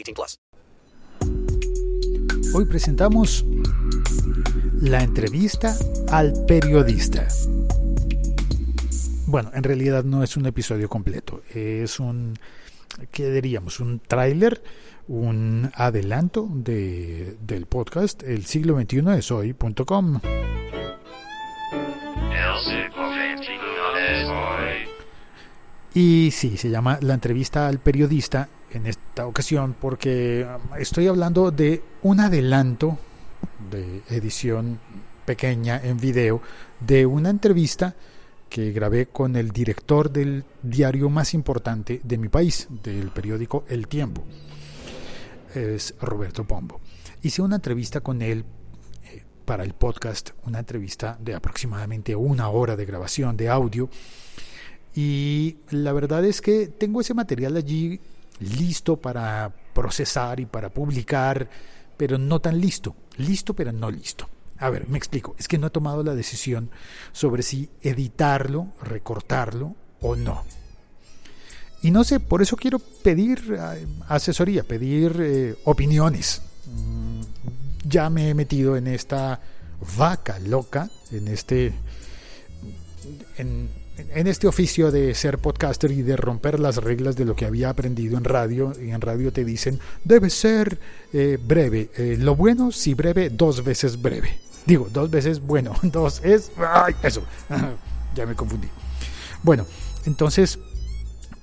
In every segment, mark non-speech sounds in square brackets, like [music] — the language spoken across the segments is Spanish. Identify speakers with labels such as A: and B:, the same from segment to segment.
A: 18 plus.
B: Hoy presentamos la entrevista al periodista. Bueno, en realidad no es un episodio completo. Es un, ¿qué diríamos? Un tráiler un adelanto de, del podcast El siglo XXI es hoy.com. Y sí, se llama la entrevista al periodista en esta ocasión porque um, estoy hablando de un adelanto de edición pequeña en video de una entrevista que grabé con el director del diario más importante de mi país, del periódico El Tiempo es Roberto Pombo. Hice una entrevista con él eh, para el podcast, una entrevista de aproximadamente una hora de grabación de audio. Y la verdad es que tengo ese material allí listo para procesar y para publicar, pero no tan listo. Listo, pero no listo. A ver, me explico. Es que no he tomado la decisión sobre si editarlo, recortarlo o no. Y no sé, por eso quiero pedir eh, asesoría, pedir eh, opiniones. Mm, ya me he metido en esta vaca loca, en este, en, este oficio de ser podcaster y de romper las reglas de lo que había aprendido en radio. Y en radio te dicen, debe ser eh, breve. lo bueno, si breve, dos veces breve. Digo, dos veces bueno, [laughs] dos es... ¡Ay, eso! [laughs] ya me confundí. Bueno, entonces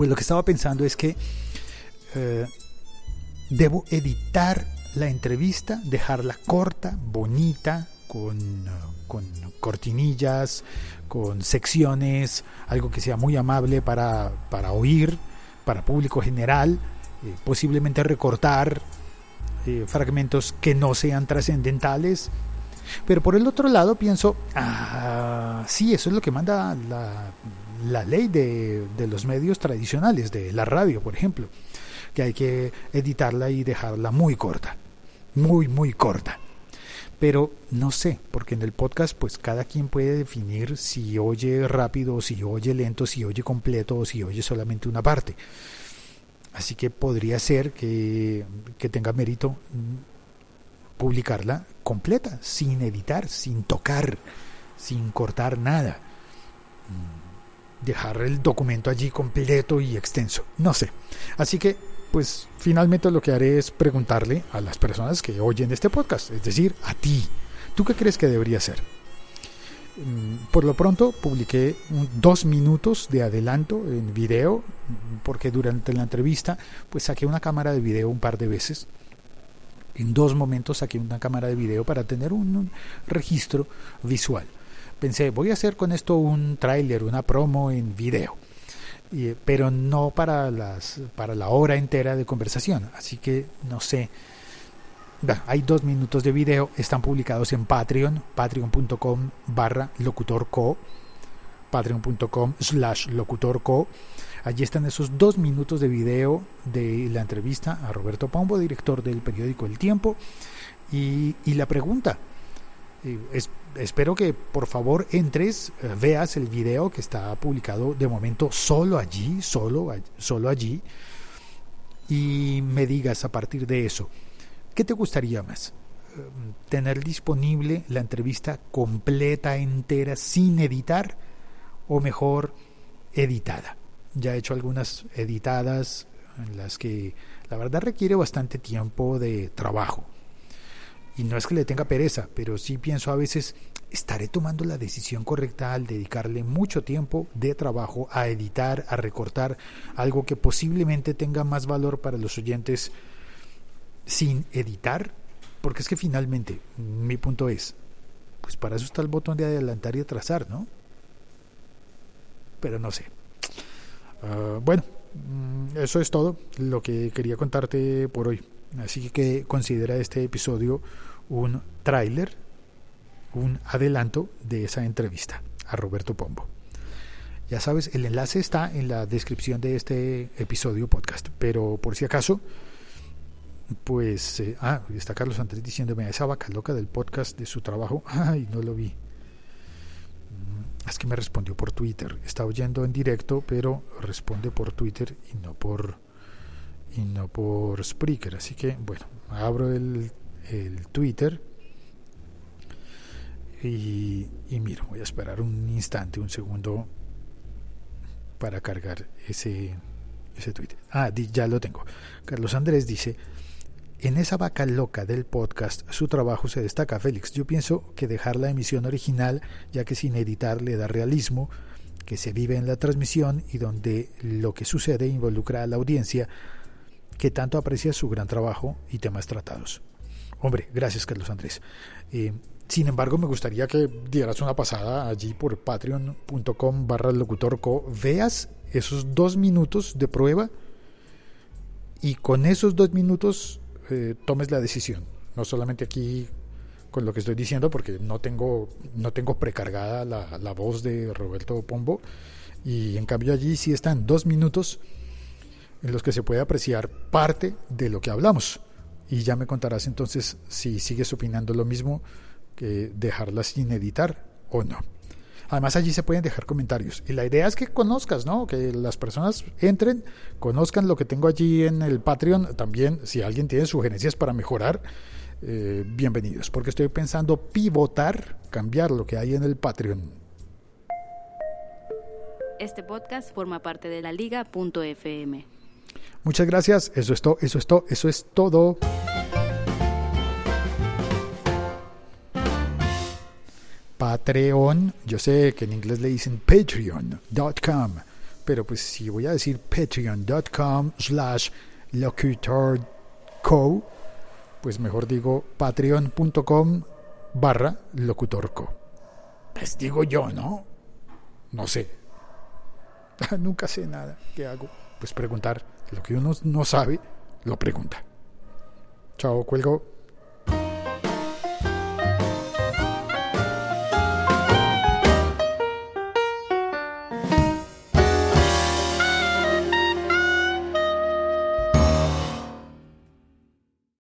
B: pues lo que estaba pensando es que eh, debo editar la entrevista, dejarla corta, bonita, con, cortinillas, con secciones, algo que sea muy amable para, para oír, para público general, eh, posiblemente recortar eh, fragmentos que no sean trascendentales. Pero por el otro lado pienso, ah, sí, eso es lo que manda la, la ley de, los medios tradicionales, de la radio, por ejemplo, que hay que editarla y dejarla muy corta, muy, muy corta. Pero no sé, porque en el podcast pues cada quien puede definir si oye rápido, si oye lento, si oye completo o si oye solamente una parte. Así que podría ser que, que tenga mérito publicarla completa, sin editar, sin tocar, sin cortar nada. Mm dejar el documento allí completo y extenso. No sé. Así que, pues finalmente lo que haré es preguntarle a las personas que oyen este podcast, es decir, a ti. ¿Tú qué crees que debería ser? Mm, por lo pronto publiqué dos minutos de adelanto en video, porque durante la entrevista pues saqué una cámara de video un par de veces. En dos momentos saqué una cámara de video para tener un registro visual pensé, voy a hacer con esto un tráiler, una promo en video. Pero no para, las, para la hora entera de conversación. Así que no sé. hay dos minutos de video, están publicados en Patreon, patreon.com barra locutorco, patreon.com slash locutorco. Allí están esos dos minutos de video de la entrevista a Roberto Pombo, director del periódico El Tiempo, y, y la pregunta, espero que por favor entres, eh, veas el video que está publicado de momento solo allí, solo, solo allí, y me digas a partir de eso, ¿qué te gustaría más? Em, ¿Tener disponible la entrevista completa, entera, sin editar? ¿O mejor, editada? Ya he hecho algunas editadas en las que La verdad requiere bastante tiempo de trabajo. Y no es que le tenga pereza, pero sí pienso a veces, ¿estaré tomando la decisión correcta al dedicarle mucho tiempo de trabajo a editar, a recortar algo que posiblemente tenga más valor para los oyentes sin editar? Porque es que finalmente, mi punto es, pues para eso está el botón de adelantar y atrasar, ¿no? Pero no sé. Ah, bueno, mm, eso es todo lo que quería contarte por hoy. Así que considera este episodio un tráiler, un adelanto de esa entrevista a Roberto Pombo. Ya sabes, el enlace está en la descripción de este episodio podcast, pero por si acaso, pues, eh, ah, está Carlos Andrés diciéndome esa vaca loca del podcast de su trabajo, [laughs] ay, no lo vi. Mm, es que me respondió por Twitter, está oyendo en directo, pero responde por Twitter y no por y no por Spreaker, así que bueno, abro el el Twitter. Y, y miro, voy a esperar un instante, un segundo para cargar ese, ese tweet. Ah, ya lo tengo. Carlos Andrés dice, en esa vaca loca del podcast su trabajo se destaca, Félix. Yo pienso que dejar la emisión original, ya que sin editar le da realismo, que se vive en la transmisión y donde lo que sucede involucra a la audiencia que tanto aprecia su gran trabajo y temas tratados. Hombre, gracias Carlos Andrés. Eh, sin embargo, me gustaría que dieras una pasada allí por patreon.com barra locutorco, veas esos dos minutos de prueba y con esos dos minutos eh, tomes la decisión. No solamente aquí con lo que estoy diciendo, porque no tengo, no tengo precargada la, la voz de Roberto Pombo, y en cambio allí sí están dos minutos en los que se puede apreciar parte de lo que hablamos y ya me contarás entonces si sigues opinando lo mismo que dejarla sin editar o no. Además allí se pueden dejar comentarios y la idea es que conozcas, ¿no? Que las personas entren, conozcan lo que tengo allí en el Patreon. También si alguien tiene sugerencias para mejorar, eh, bienvenidos, porque estoy pensando pivotar, cambiar lo que hay en el Patreon.
C: Este podcast forma parte de la liga.fm.
B: Muchas gracias. Eso es todo. Eso es todo. Eso es todo. Patreon. Yo sé que en inglés le dicen patreon.com. Pero pues si voy a decir patreon.com slash locutorco, pues mejor digo patreon.com barra locutorco. Pues digo yo, ¿no? No sé. [laughs] Nunca sé nada. ¿Qué hago? Pues preguntar. Lo que uno no sabe, lo pregunta. Chao, cuelgo.